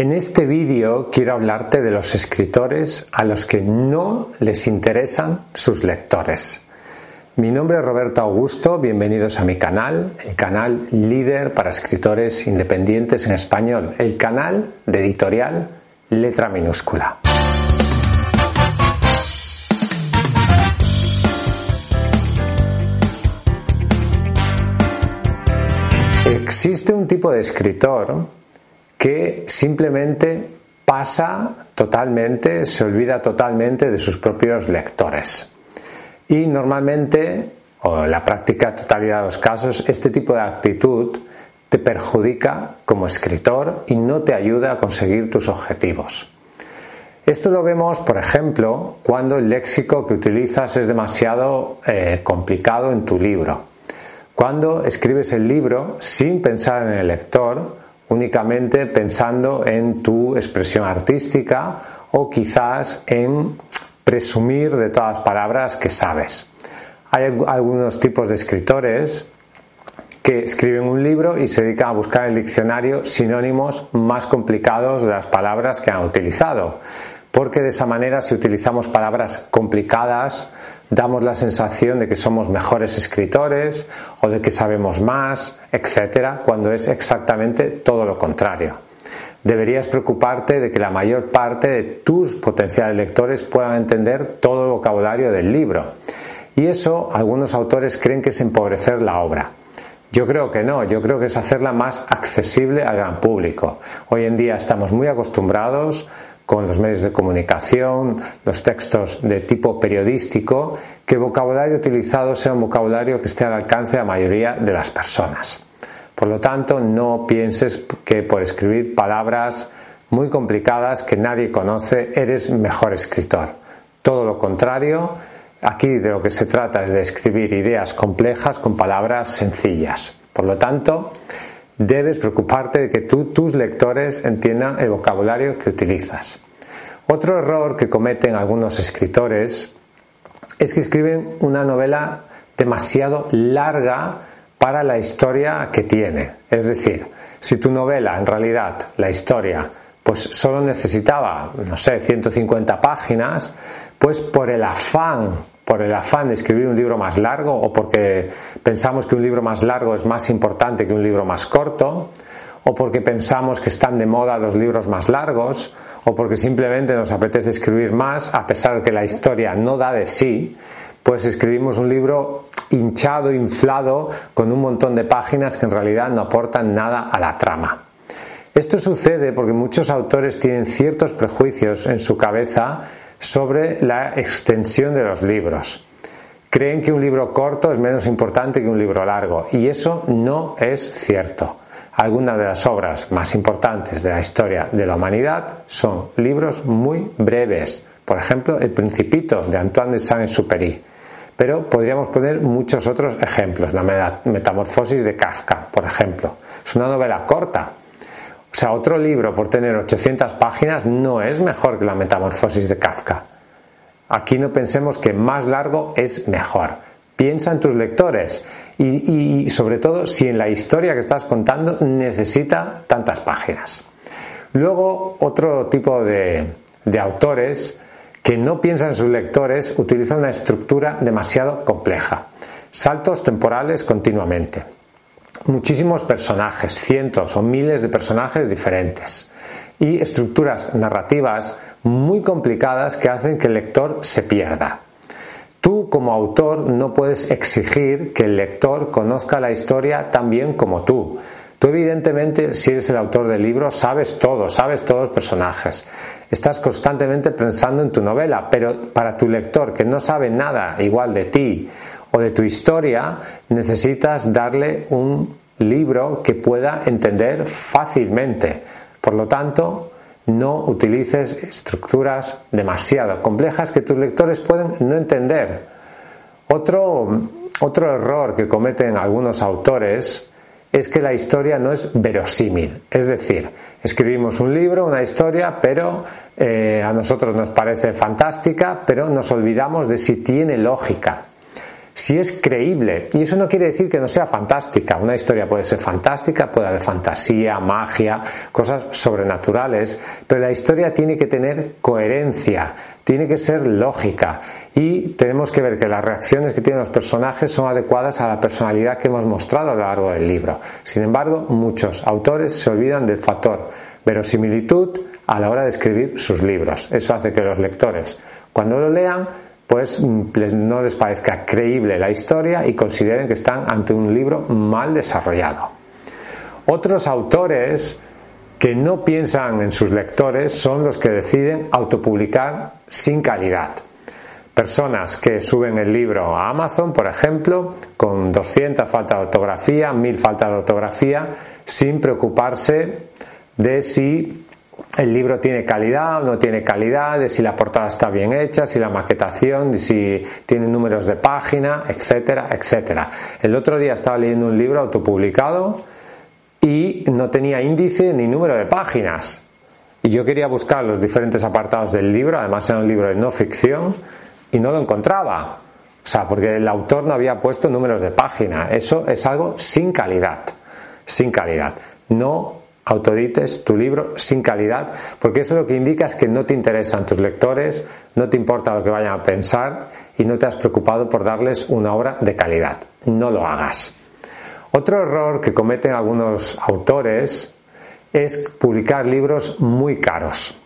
En este vídeo quiero hablarte de los escritores a los que no les interesan sus lectores. Mi nombre es Roberto Augusto, bienvenidos a mi canal, el canal líder para escritores independientes en español, el canal de editorial Letra Minúscula. Existe un tipo de escritor que simplemente pasa totalmente, se olvida totalmente de sus propios lectores. Y normalmente, o en la práctica totalidad de los casos, este tipo de actitud te perjudica como escritor y no te ayuda a conseguir tus objetivos. Esto lo vemos, por ejemplo, cuando el léxico que utilizas es demasiado eh, complicado en tu libro. Cuando escribes el libro sin pensar en el lector, únicamente pensando en tu expresión artística o quizás en presumir de todas las palabras que sabes. Hay algunos tipos de escritores que escriben un libro y se dedican a buscar en el diccionario sinónimos más complicados de las palabras que han utilizado, porque de esa manera si utilizamos palabras complicadas damos la sensación de que somos mejores escritores o de que sabemos más, etcétera, cuando es exactamente todo lo contrario. Deberías preocuparte de que la mayor parte de tus potenciales lectores puedan entender todo el vocabulario del libro. Y eso algunos autores creen que es empobrecer la obra. Yo creo que no, yo creo que es hacerla más accesible al gran público. Hoy en día estamos muy acostumbrados con los medios de comunicación, los textos de tipo periodístico, que el vocabulario utilizado sea un vocabulario que esté al alcance de la mayoría de las personas. Por lo tanto, no pienses que por escribir palabras muy complicadas que nadie conoce eres mejor escritor. Todo lo contrario, aquí de lo que se trata es de escribir ideas complejas con palabras sencillas. Por lo tanto, debes preocuparte de que tú, tus lectores entiendan el vocabulario que utilizas. Otro error que cometen algunos escritores es que escriben una novela demasiado larga para la historia que tiene. Es decir, si tu novela, en realidad, la historia, pues solo necesitaba, no sé, 150 páginas, pues por el afán por el afán de escribir un libro más largo o porque pensamos que un libro más largo es más importante que un libro más corto o porque pensamos que están de moda los libros más largos o porque simplemente nos apetece escribir más a pesar de que la historia no da de sí, pues escribimos un libro hinchado, inflado, con un montón de páginas que en realidad no aportan nada a la trama. Esto sucede porque muchos autores tienen ciertos prejuicios en su cabeza sobre la extensión de los libros. Creen que un libro corto es menos importante que un libro largo y eso no es cierto. Algunas de las obras más importantes de la historia de la humanidad son libros muy breves. Por ejemplo, El Principito de Antoine de Saint-Exupéry. Pero podríamos poner muchos otros ejemplos. La Metamorfosis de Kafka, por ejemplo. Es una novela corta, o sea, otro libro por tener 800 páginas no es mejor que la Metamorfosis de Kafka. Aquí no pensemos que más largo es mejor. Piensa en tus lectores y, sobre todo si en la historia que estás contando necesita tantas páginas. Luego, otro tipo de, de autores que no piensan en sus lectores utilizan una estructura demasiado compleja. Saltos temporales continuamente muchísimos personajes, cientos o miles de personajes diferentes y estructuras narrativas muy complicadas que hacen que el lector se pierda. Tú como autor no puedes exigir que el lector conozca la historia tan bien como tú. Tú evidentemente, si eres el autor del libro, sabes todo, sabes todos los personajes. Estás constantemente pensando en tu novela, pero para tu lector que no sabe nada igual de ti o de tu historia, necesitas darle un libro que pueda entender fácilmente. Por lo tanto, no utilices estructuras demasiado complejas que tus lectores pueden no entender. Otro, otro error que cometen algunos autores es que la historia no es verosímil. Es decir, escribimos un libro, una historia, pero eh, a nosotros nos parece fantástica, pero nos olvidamos de si tiene lógica si es creíble. Y eso no quiere decir que no sea fantástica. Una historia puede ser fantástica, puede haber fantasía, magia, cosas sobrenaturales, pero la historia tiene que tener coherencia, tiene que ser lógica y tenemos que ver que las reacciones que tienen los personajes son adecuadas a la personalidad que hemos mostrado a lo largo del libro. Sin embargo, muchos autores se olvidan del factor verosimilitud a la hora de escribir sus libros. Eso hace que los lectores, cuando lo lean, pues no les parezca creíble la historia y consideren que están ante un libro mal desarrollado. Otros autores que no piensan en sus lectores son los que deciden autopublicar sin calidad. Personas que suben el libro a Amazon, por ejemplo, con 200 faltas de ortografía, 1000 faltas de ortografía, sin preocuparse de si el libro tiene calidad o no tiene calidad, de si la portada está bien hecha, si la maquetación, si tiene números de página, etcétera, etcétera. El otro día estaba leyendo un libro autopublicado y no tenía índice ni número de páginas. Y yo quería buscar los diferentes apartados del libro, además era un libro de no ficción, y no lo encontraba. O sea, porque el autor no había puesto números de página. Eso es algo sin calidad. Sin calidad. No autodites tu libro sin calidad, porque eso lo que indica es que no te interesan tus lectores, no te importa lo que vayan a pensar y no te has preocupado por darles una obra de calidad. No lo hagas. Otro error que cometen algunos autores es publicar libros muy caros.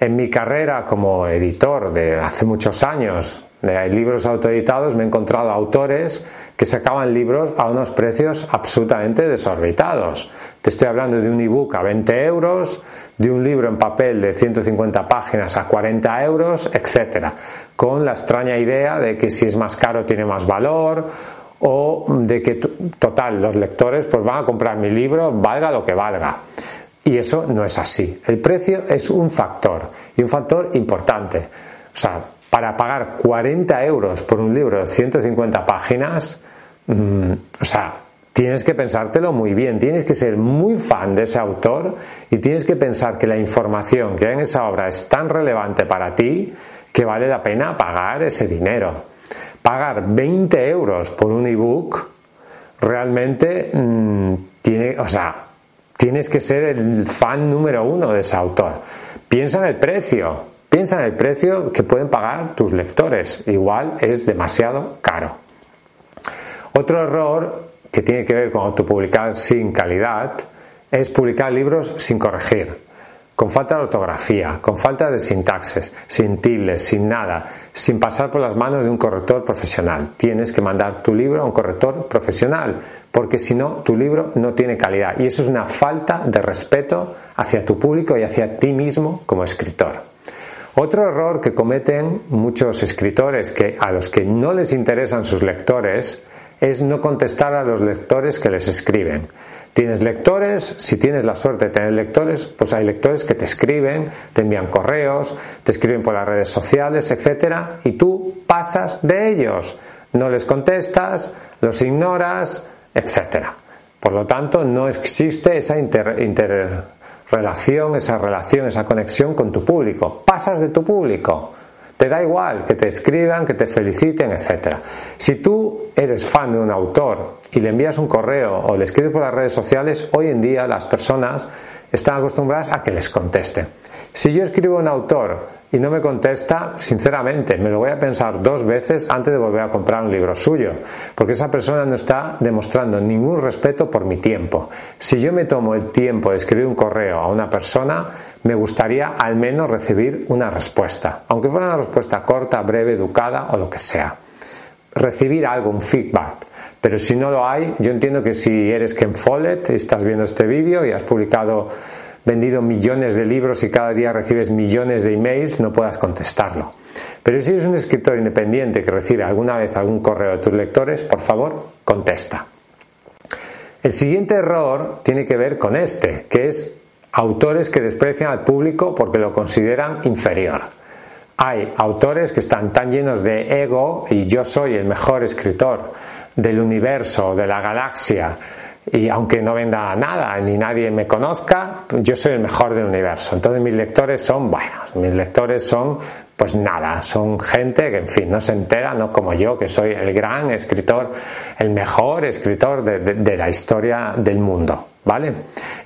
En mi carrera como editor de hace muchos años de libros autoeditados me he encontrado autores que sacaban libros a unos precios absolutamente desorbitados. Te estoy hablando de un ebook a 20 euros, de un libro en papel de 150 páginas a 40 euros, etcétera, con la extraña idea de que si es más caro tiene más valor o de que total los lectores pues van a comprar mi libro valga lo que valga. Y eso no es así. El precio es un factor y un factor importante. O sea, para pagar 40 euros por un libro de 150 páginas, mm, o sea, tienes que pensártelo muy bien, tienes que ser muy fan de ese autor y tienes que pensar que la información que hay en esa obra es tan relevante para ti que vale la pena pagar ese dinero. Pagar 20 euros por un ebook realmente mm, tiene, o sea, tienes que ser el fan número uno de ese autor. Piensa en el precio, Piensa en el precio que pueden pagar tus lectores. Igual es demasiado caro. Otro error que tiene que ver con autopublicar sin calidad es publicar libros sin corregir, con falta de ortografía, con falta de sintaxes, sin tildes, sin nada, sin pasar por las manos de un corrector profesional. Tienes que mandar tu libro a un corrector profesional, porque si no, tu libro no tiene calidad. Y eso es una falta de respeto hacia tu público y hacia ti mismo como escritor. Otro error que cometen muchos escritores que a los que no les interesan sus lectores es no contestar a los lectores que les escriben. Tienes lectores, si tienes la suerte de tener lectores, pues hay lectores que te escriben, te envían correos, te escriben por las redes sociales, etcétera, y tú pasas de ellos, no les contestas, los ignoras, etcétera. Por lo tanto, no existe esa inter, inter relación, esa relación, esa conexión con tu público. Pasas de tu público. Te da igual que te escriban, que te feliciten, etc. Si tú eres fan de un autor y le envías un correo o le escribes por las redes sociales, hoy en día las personas están acostumbradas a que les conteste. Si yo escribo un autor y no me contesta, sinceramente, me lo voy a pensar dos veces antes de volver a comprar un libro suyo, porque esa persona no está demostrando ningún respeto por mi tiempo. Si yo me tomo el tiempo de escribir un correo a una persona, me gustaría al menos recibir una respuesta, aunque fuera una respuesta corta, breve, educada o lo que sea. Recibir algo, un feedback. Pero si no lo hay, yo entiendo que si eres Ken Follett estás viendo este vídeo y has publicado vendido millones de libros y cada día recibes millones de emails, no puedas contestarlo. Pero si eres un escritor independiente que recibe alguna vez algún correo de tus lectores, por favor, contesta. El siguiente error tiene que ver con este, que es autores que desprecian al público porque lo consideran inferior. Hay autores que están tan llenos de ego y yo soy el mejor escritor del universo, de la galaxia, y aunque no venda nada ni nadie me conozca, yo soy el mejor del universo. Entonces mis lectores son, bueno, mis lectores son pues nada, son gente que en fin no se entera, no como yo que soy el gran escritor, el mejor escritor de, la historia del mundo. ¿Vale?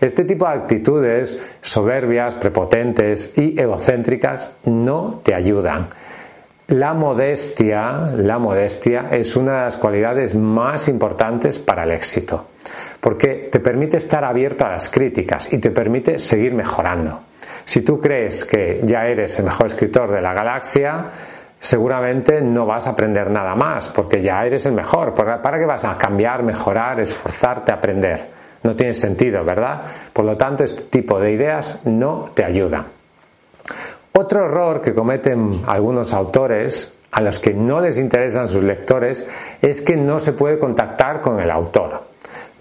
Este tipo de actitudes soberbias, prepotentes y egocéntricas no te ayudan. La modestia, la modestia es una de las cualidades más importantes para el éxito, porque te permite estar abierto a las críticas y te permite seguir mejorando. Si tú crees que ya eres el mejor escritor de la galaxia, seguramente no vas a aprender nada más, porque ya eres el mejor. ¿Para qué vas a cambiar, mejorar, esforzarte, aprender? No tiene sentido, ¿verdad? Por lo tanto, este tipo de ideas no te ayudan. Otro error que cometen algunos autores a los que no les interesan sus lectores es que no se puede contactar con el autor.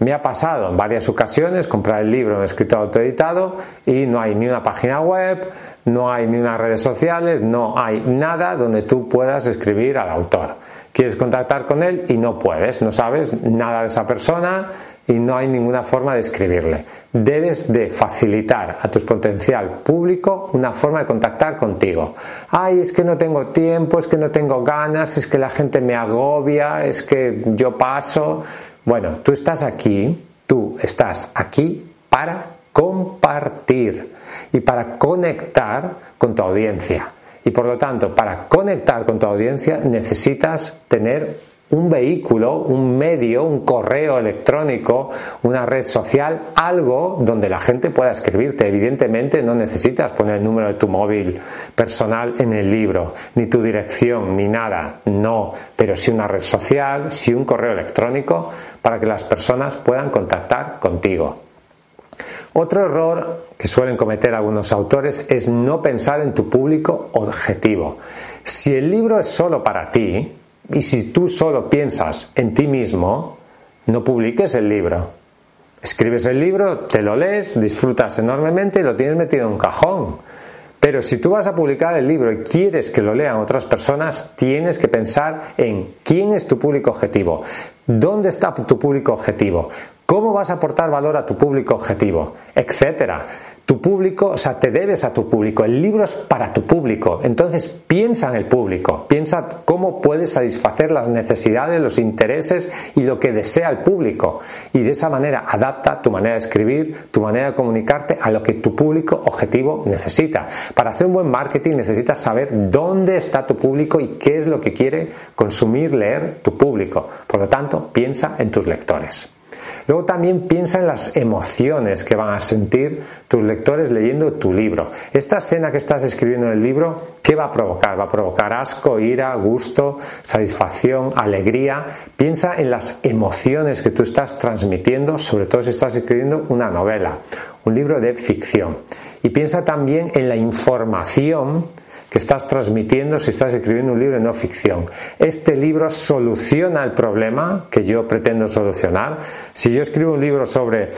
Me ha pasado en varias ocasiones comprar el libro en escrito autoeditado y no hay ni una página web, no hay ni unas redes sociales, no hay nada donde tú puedas escribir al autor. Quieres contactar con él y no puedes, no sabes nada de esa persona y no hay ninguna forma de escribirle. Debes de facilitar a tu potencial público una forma de contactar contigo. Ay, es que no tengo tiempo, es que no tengo ganas, es que la gente me agobia, es que yo paso. Bueno, tú estás aquí, tú estás aquí para compartir y para conectar con tu audiencia. Y por lo tanto, para conectar con tu audiencia necesitas tener un vehículo, un medio, un correo electrónico, una red social, algo donde la gente pueda escribirte. Evidentemente no necesitas poner el número de tu móvil personal en el libro, ni tu dirección, ni nada. No, pero sí una red social, sí un correo electrónico para que las personas puedan contactar contigo. Otro error que suelen cometer algunos autores es no pensar en tu público objetivo. Si el libro es solo para ti, y si tú solo piensas en ti mismo, no publiques el libro. Escribes el libro, te lo lees, disfrutas enormemente y lo tienes metido en un cajón. Pero si tú vas a publicar el libro y quieres que lo lean otras personas, tienes que pensar en quién es tu público objetivo, dónde está tu público objetivo, cómo vas a aportar valor a tu público objetivo, etcétera. Tu público, o sea, te debes a tu público. El libro es para tu público. Entonces piensa en el público. Piensa cómo puedes satisfacer las necesidades, los intereses y lo que desea el público. Y de esa manera adapta tu manera de escribir, tu manera de comunicarte a lo que tu público objetivo necesita. Para hacer un buen marketing necesitas saber dónde está tu público y qué es lo que quiere consumir, leer tu público. Por lo tanto, piensa en tus lectores. Luego también piensa en las emociones que van a sentir tus lectores leyendo tu libro. Esta escena que estás escribiendo en el libro, ¿qué va a provocar? Va a provocar asco, ira, gusto, satisfacción, alegría. Piensa en las emociones que tú estás transmitiendo, sobre todo si estás escribiendo una novela, un libro de ficción. Y piensa también en la información estás transmitiendo si estás escribiendo un libro de no ficción. Este libro soluciona el problema que yo pretendo solucionar. Si yo escribo un libro sobre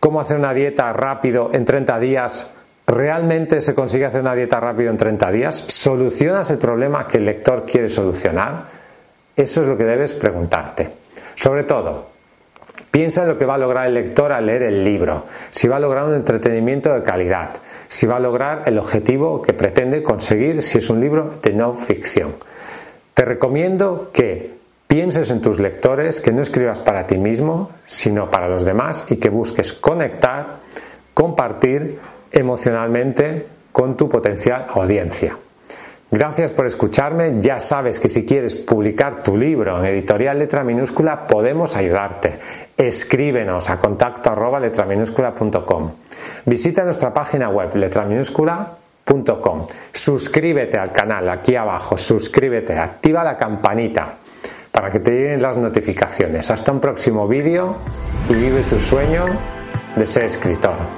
cómo hacer una dieta rápido en 30 días, ¿realmente se consigue hacer una dieta rápido en 30 días? ¿Solucionas el problema que el lector quiere solucionar? Eso es lo que debes preguntarte. Sobre todo, Piensa en lo que va a lograr el lector al leer el libro, si va a lograr un entretenimiento de calidad, si va a lograr el objetivo que pretende conseguir si es un libro de no ficción. Te recomiendo que pienses en tus lectores, que no escribas para ti mismo, sino para los demás y que busques conectar, compartir emocionalmente con tu potencial audiencia. Gracias por escucharme. Ya sabes que si quieres publicar tu libro en editorial letra minúscula, podemos ayudarte. Escríbenos a contacto arroba letraminúscula.com. Visita nuestra página web letraminúscula.com. Suscríbete al canal aquí abajo, suscríbete, activa la campanita para que te lleguen las notificaciones. Hasta un próximo vídeo y vive tu sueño de ser escritor.